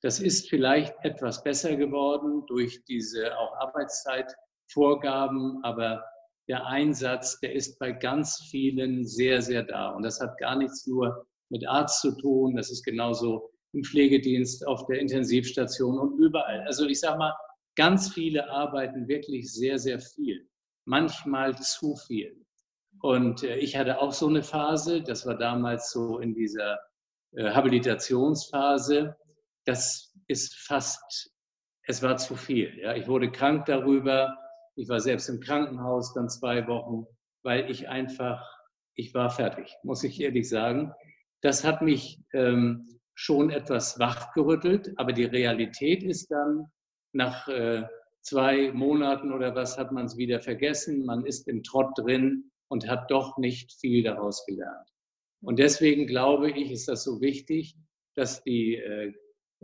Das ist vielleicht etwas besser geworden durch diese auch Arbeitszeitvorgaben, aber der Einsatz, der ist bei ganz vielen sehr, sehr da. Und das hat gar nichts nur mit Arzt zu tun. Das ist genauso im Pflegedienst, auf der Intensivstation und überall. Also ich sage mal, ganz viele arbeiten wirklich sehr, sehr viel, manchmal zu viel. Und äh, ich hatte auch so eine Phase, das war damals so in dieser äh, Habilitationsphase, das ist fast, es war zu viel. Ja. Ich wurde krank darüber, ich war selbst im Krankenhaus dann zwei Wochen, weil ich einfach, ich war fertig, muss ich ehrlich sagen. Das hat mich ähm, schon etwas wachgerüttelt, aber die Realität ist dann, nach äh, zwei Monaten oder was hat man es wieder vergessen, man ist im Trott drin und hat doch nicht viel daraus gelernt. Und deswegen glaube ich, ist das so wichtig, dass die äh,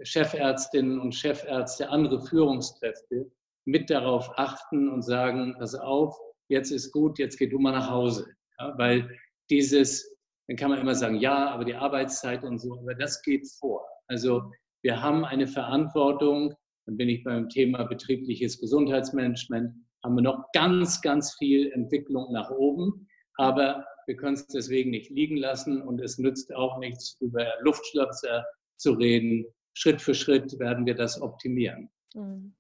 Chefärztinnen und Chefärzte, andere Führungskräfte mit darauf achten und sagen, pass auf, jetzt ist gut, jetzt geh du mal nach Hause. Ja, weil dieses, dann kann man immer sagen, ja, aber die Arbeitszeit und so, aber das geht vor. Also wir haben eine Verantwortung, dann bin ich beim Thema betriebliches Gesundheitsmanagement, haben wir noch ganz, ganz viel Entwicklung nach oben, aber wir können es deswegen nicht liegen lassen und es nützt auch nichts, über Luftschlösser zu reden. Schritt für Schritt werden wir das optimieren. Mhm.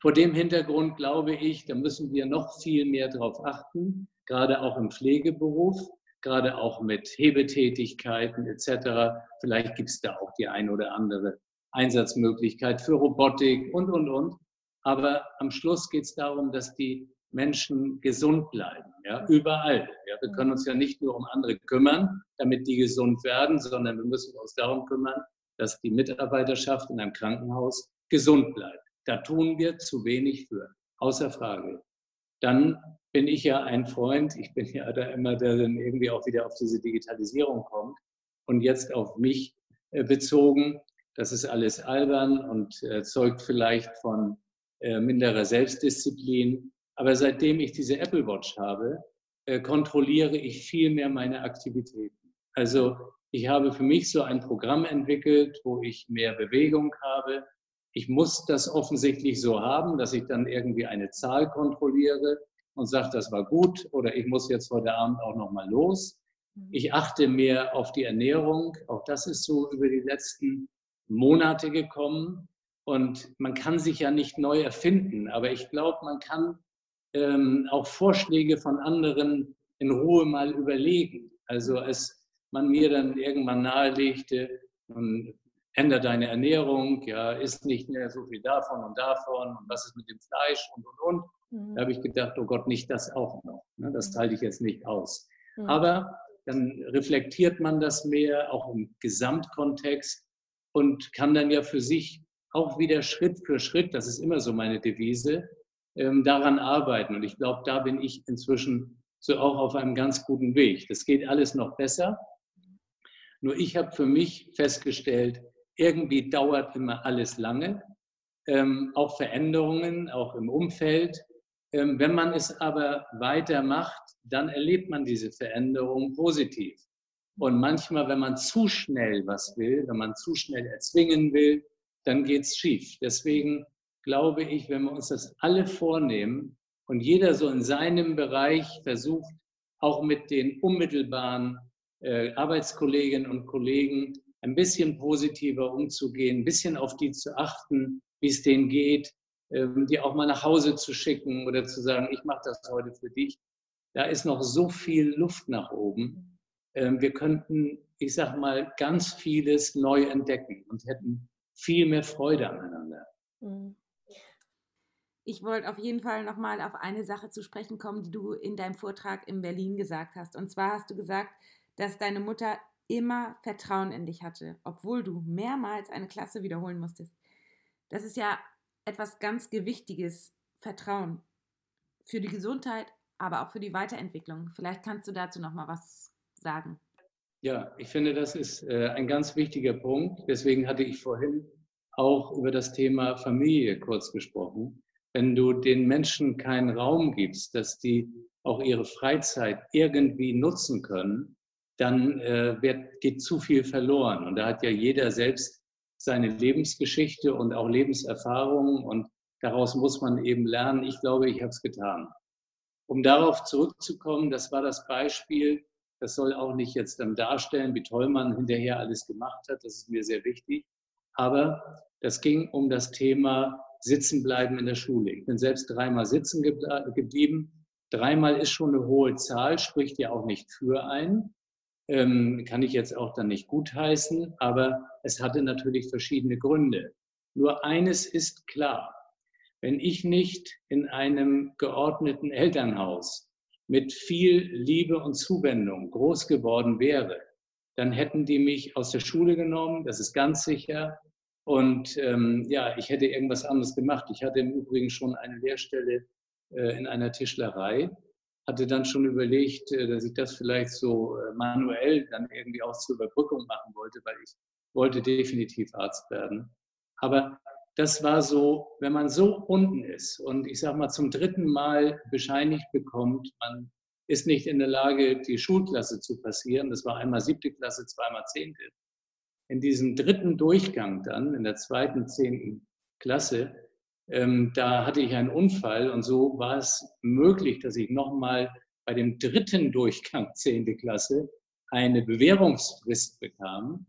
Vor dem Hintergrund glaube ich, da müssen wir noch viel mehr darauf achten, gerade auch im Pflegeberuf, gerade auch mit Hebetätigkeiten etc. Vielleicht gibt es da auch die eine oder andere Einsatzmöglichkeit für Robotik und, und, und. Aber am Schluss geht es darum, dass die Menschen gesund bleiben, ja, überall. Ja. Wir können uns ja nicht nur um andere kümmern, damit die gesund werden, sondern wir müssen uns darum kümmern, dass die Mitarbeiterschaft in einem Krankenhaus gesund bleibt. Da tun wir zu wenig für, außer Frage. Dann bin ich ja ein Freund, ich bin ja da immer, der dann irgendwie auch wieder auf diese Digitalisierung kommt und jetzt auf mich äh, bezogen. Das ist alles albern und äh, zeugt vielleicht von äh, minderer Selbstdisziplin. Aber seitdem ich diese Apple Watch habe, kontrolliere ich viel mehr meine Aktivitäten. Also ich habe für mich so ein Programm entwickelt, wo ich mehr Bewegung habe. Ich muss das offensichtlich so haben, dass ich dann irgendwie eine Zahl kontrolliere und sage, das war gut oder ich muss jetzt heute Abend auch noch mal los. Mhm. Ich achte mehr auf die Ernährung. Auch das ist so über die letzten Monate gekommen. Und man kann sich ja nicht neu erfinden, aber ich glaube, man kann ähm, auch Vorschläge von anderen in Ruhe mal überlegen. Also es man mir dann irgendwann nahelegte, und ändere deine Ernährung, ja, isst nicht mehr so viel davon und davon und was ist mit dem Fleisch und und und. Mhm. Da habe ich gedacht, oh Gott, nicht das auch noch. Ne? Das halte ich jetzt nicht aus. Mhm. Aber dann reflektiert man das mehr, auch im Gesamtkontext und kann dann ja für sich auch wieder Schritt für Schritt, das ist immer so meine Devise, ähm, daran arbeiten. Und ich glaube, da bin ich inzwischen so auch auf einem ganz guten Weg. Das geht alles noch besser. Nur ich habe für mich festgestellt, irgendwie dauert immer alles lange, ähm, auch Veränderungen, auch im Umfeld. Ähm, wenn man es aber weitermacht, dann erlebt man diese Veränderung positiv. Und manchmal, wenn man zu schnell was will, wenn man zu schnell erzwingen will, dann geht es schief. Deswegen glaube ich, wenn wir uns das alle vornehmen und jeder so in seinem Bereich versucht, auch mit den unmittelbaren äh, Arbeitskolleginnen und Kollegen ein bisschen positiver umzugehen, ein bisschen auf die zu achten, wie es denen geht, ähm, die auch mal nach Hause zu schicken oder zu sagen, ich mache das heute für dich. Da ist noch so viel Luft nach oben. Ähm, wir könnten, ich sag mal, ganz vieles neu entdecken und hätten viel mehr Freude aneinander. Mhm. Ich wollte auf jeden Fall nochmal auf eine Sache zu sprechen kommen, die du in deinem Vortrag in Berlin gesagt hast. Und zwar hast du gesagt, dass deine Mutter immer Vertrauen in dich hatte, obwohl du mehrmals eine Klasse wiederholen musstest. Das ist ja etwas ganz Gewichtiges, Vertrauen für die Gesundheit, aber auch für die Weiterentwicklung. Vielleicht kannst du dazu noch mal was sagen. Ja, ich finde, das ist äh, ein ganz wichtiger Punkt. Deswegen hatte ich vorhin auch über das Thema Familie kurz gesprochen. Wenn du den Menschen keinen Raum gibst, dass die auch ihre Freizeit irgendwie nutzen können, dann äh, wird, geht zu viel verloren. Und da hat ja jeder selbst seine Lebensgeschichte und auch Lebenserfahrungen und daraus muss man eben lernen. Ich glaube, ich habe es getan. Um darauf zurückzukommen, das war das Beispiel, das soll auch nicht jetzt dann darstellen, wie toll man hinterher alles gemacht hat, das ist mir sehr wichtig. Aber das ging um das Thema Sitzenbleiben in der Schule. Ich bin selbst dreimal sitzen geblieben. Dreimal ist schon eine hohe Zahl, spricht ja auch nicht für einen ähm, kann ich jetzt auch dann nicht gutheißen, aber es hatte natürlich verschiedene Gründe. Nur eines ist klar, wenn ich nicht in einem geordneten Elternhaus mit viel Liebe und Zuwendung groß geworden wäre, dann hätten die mich aus der Schule genommen, das ist ganz sicher. Und ähm, ja, ich hätte irgendwas anderes gemacht. Ich hatte im Übrigen schon eine Lehrstelle äh, in einer Tischlerei hatte dann schon überlegt, äh, dass ich das vielleicht so äh, manuell dann irgendwie auch zur Überbrückung machen wollte, weil ich wollte definitiv Arzt werden. Aber das war so, wenn man so unten ist und ich sage mal zum dritten Mal bescheinigt bekommt, man ist nicht in der Lage, die Schulklasse zu passieren. Das war einmal siebte Klasse, zweimal zehnte. In diesem dritten Durchgang dann, in der zweiten, zehnten Klasse, ähm, da hatte ich einen Unfall und so war es möglich, dass ich nochmal bei dem dritten Durchgang zehnte Klasse eine Bewährungsfrist bekam.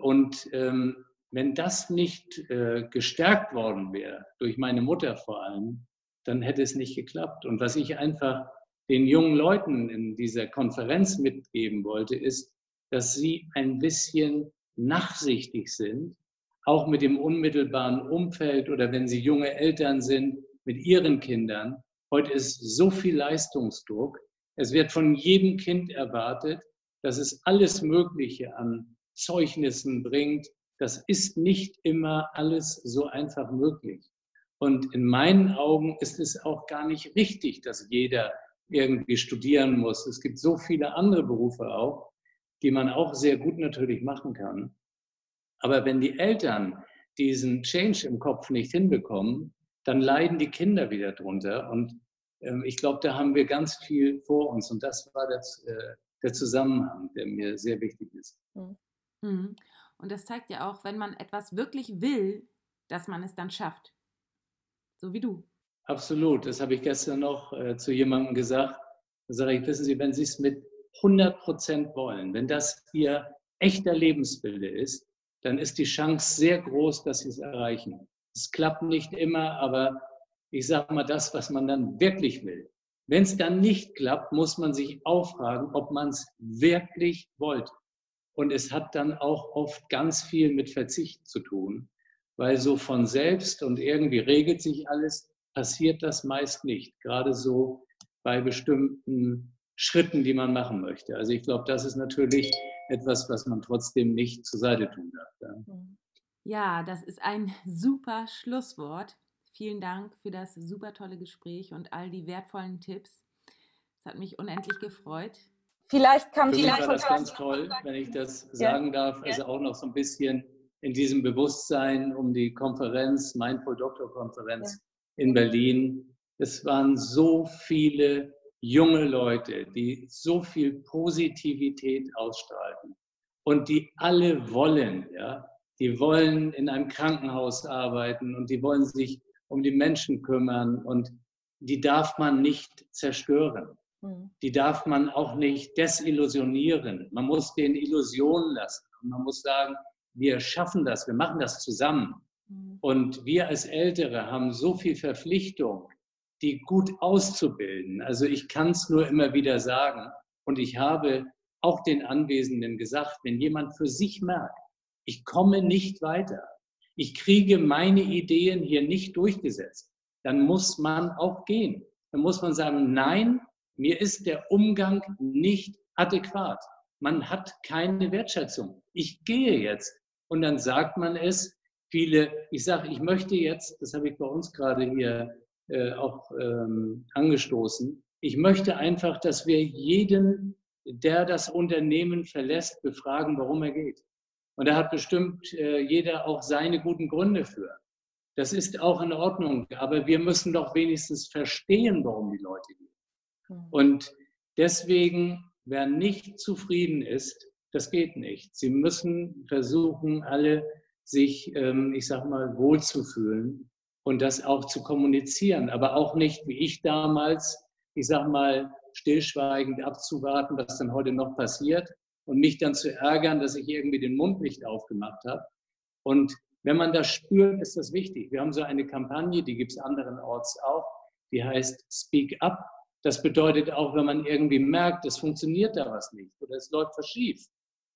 Und ähm, wenn das nicht äh, gestärkt worden wäre, durch meine Mutter vor allem, dann hätte es nicht geklappt. Und was ich einfach den jungen Leuten in dieser Konferenz mitgeben wollte, ist, dass sie ein bisschen nachsichtig sind, auch mit dem unmittelbaren Umfeld oder wenn sie junge Eltern sind, mit ihren Kindern. Heute ist so viel Leistungsdruck. Es wird von jedem Kind erwartet, dass es alles Mögliche an Zeugnissen bringt, das ist nicht immer alles so einfach möglich. Und in meinen Augen ist es auch gar nicht richtig, dass jeder irgendwie studieren muss. Es gibt so viele andere Berufe auch, die man auch sehr gut natürlich machen kann. Aber wenn die Eltern diesen Change im Kopf nicht hinbekommen, dann leiden die Kinder wieder drunter. Und ähm, ich glaube, da haben wir ganz viel vor uns. Und das war das, äh, der Zusammenhang, der mir sehr wichtig ist. Mhm. Und das zeigt ja auch, wenn man etwas wirklich will, dass man es dann schafft. So wie du. Absolut. Das habe ich gestern noch äh, zu jemandem gesagt. Da sage ich, wissen Sie, wenn Sie es mit 100 Prozent wollen, wenn das Ihr echter Lebensbilde ist, dann ist die Chance sehr groß, dass Sie es erreichen. Es klappt nicht immer, aber ich sage mal das, was man dann wirklich will. Wenn es dann nicht klappt, muss man sich auch fragen, ob man es wirklich wollte. Und es hat dann auch oft ganz viel mit Verzicht zu tun, weil so von selbst und irgendwie regelt sich alles, passiert das meist nicht. Gerade so bei bestimmten Schritten, die man machen möchte. Also ich glaube, das ist natürlich etwas, was man trotzdem nicht zur Seite tun darf. Ja, das ist ein super Schlusswort. Vielen Dank für das super tolle Gespräch und all die wertvollen Tipps. Es hat mich unendlich gefreut. Vielleicht kam Für mich war das ganz toll, wenn ich das sagen ja. darf. Also auch noch so ein bisschen in diesem Bewusstsein um die Konferenz, Mindful Doctor Konferenz ja. in Berlin. Es waren so viele junge Leute, die so viel Positivität ausstrahlten und die alle wollen, ja, die wollen in einem Krankenhaus arbeiten und die wollen sich um die Menschen kümmern und die darf man nicht zerstören. Mhm. Die darf man auch nicht desillusionieren. Man muss den Illusionen lassen. Und man muss sagen, wir schaffen das, wir machen das zusammen. Mhm. Und wir als Ältere haben so viel Verpflichtung, die gut auszubilden. Also ich kann es nur immer wieder sagen. Und ich habe auch den Anwesenden gesagt, wenn jemand für sich merkt, ich komme nicht weiter, ich kriege meine Ideen hier nicht durchgesetzt, dann muss man auch gehen. Dann muss man sagen, nein, mir ist der Umgang nicht adäquat. Man hat keine Wertschätzung. Ich gehe jetzt. Und dann sagt man es. Viele, ich sage, ich möchte jetzt, das habe ich bei uns gerade hier äh, auch ähm, angestoßen, ich möchte einfach, dass wir jeden, der das Unternehmen verlässt, befragen, warum er geht. Und da hat bestimmt äh, jeder auch seine guten Gründe für. Das ist auch in Ordnung, aber wir müssen doch wenigstens verstehen, warum die Leute gehen. Mhm. Und deswegen, wer nicht zufrieden ist, das geht nicht. Sie müssen versuchen, alle sich, ähm, ich sag mal, wohlzufühlen und das auch zu kommunizieren, aber auch nicht, wie ich damals, ich sag mal, stillschweigend abzuwarten, was dann heute noch passiert und mich dann zu ärgern, dass ich irgendwie den Mund nicht aufgemacht habe. Und wenn man das spürt, ist das wichtig. Wir haben so eine Kampagne, die gibt es anderenorts auch, die heißt Speak Up. Das bedeutet auch, wenn man irgendwie merkt, es funktioniert da was nicht oder es läuft was schief,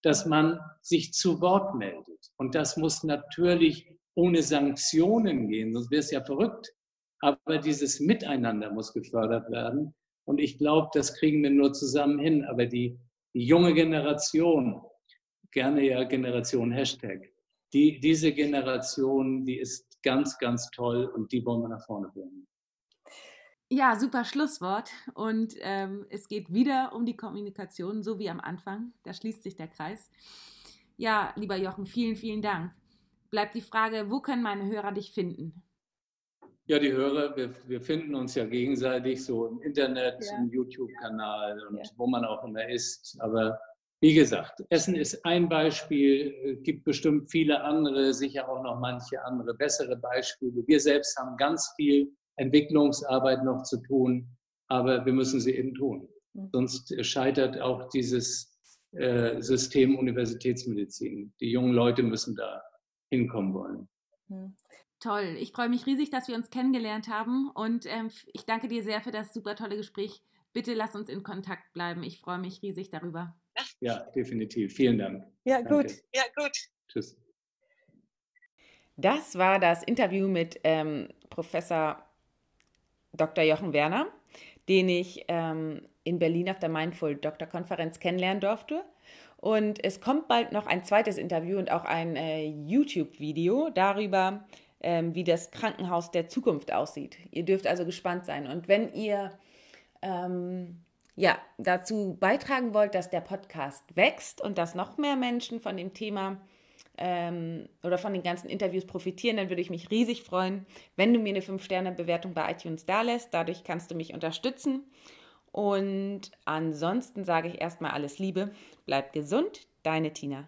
dass man sich zu Wort meldet. Und das muss natürlich ohne Sanktionen gehen, sonst wäre es ja verrückt. Aber dieses Miteinander muss gefördert werden. Und ich glaube, das kriegen wir nur zusammen hin. Aber die, die junge Generation, gerne ja Generation Hashtag, die, diese Generation, die ist ganz, ganz toll und die wollen wir nach vorne bringen. Ja, super Schlusswort. Und ähm, es geht wieder um die Kommunikation, so wie am Anfang. Da schließt sich der Kreis. Ja, lieber Jochen, vielen, vielen Dank. Bleibt die Frage, wo können meine Hörer dich finden? Ja, die Hörer, wir, wir finden uns ja gegenseitig so im Internet, ja. im YouTube-Kanal und ja. wo man auch immer ist. Aber wie gesagt, Essen ist ein Beispiel, gibt bestimmt viele andere, sicher auch noch manche andere bessere Beispiele. Wir selbst haben ganz viel Entwicklungsarbeit noch zu tun, aber wir müssen sie eben tun. Mhm. Sonst scheitert auch dieses äh, System Universitätsmedizin. Die jungen Leute müssen da hinkommen wollen. Mhm. Toll. Ich freue mich riesig, dass wir uns kennengelernt haben und ähm, ich danke dir sehr für das super tolle Gespräch. Bitte lass uns in Kontakt bleiben. Ich freue mich riesig darüber. Ja, definitiv. Vielen Dank. Ja, Danke. gut. Ja, gut. Tschüss. Das war das Interview mit ähm, Professor Dr. Jochen Werner, den ich ähm, in Berlin auf der Mindful Doktor Konferenz kennenlernen durfte. Und es kommt bald noch ein zweites Interview und auch ein äh, YouTube-Video darüber, ähm, wie das Krankenhaus der Zukunft aussieht. Ihr dürft also gespannt sein. Und wenn ihr ähm, ja, dazu beitragen wollt, dass der Podcast wächst und dass noch mehr Menschen von dem Thema ähm, oder von den ganzen Interviews profitieren, dann würde ich mich riesig freuen, wenn du mir eine 5-Sterne-Bewertung bei iTunes da lässt. Dadurch kannst du mich unterstützen. Und ansonsten sage ich erstmal alles Liebe, bleib gesund, deine Tina.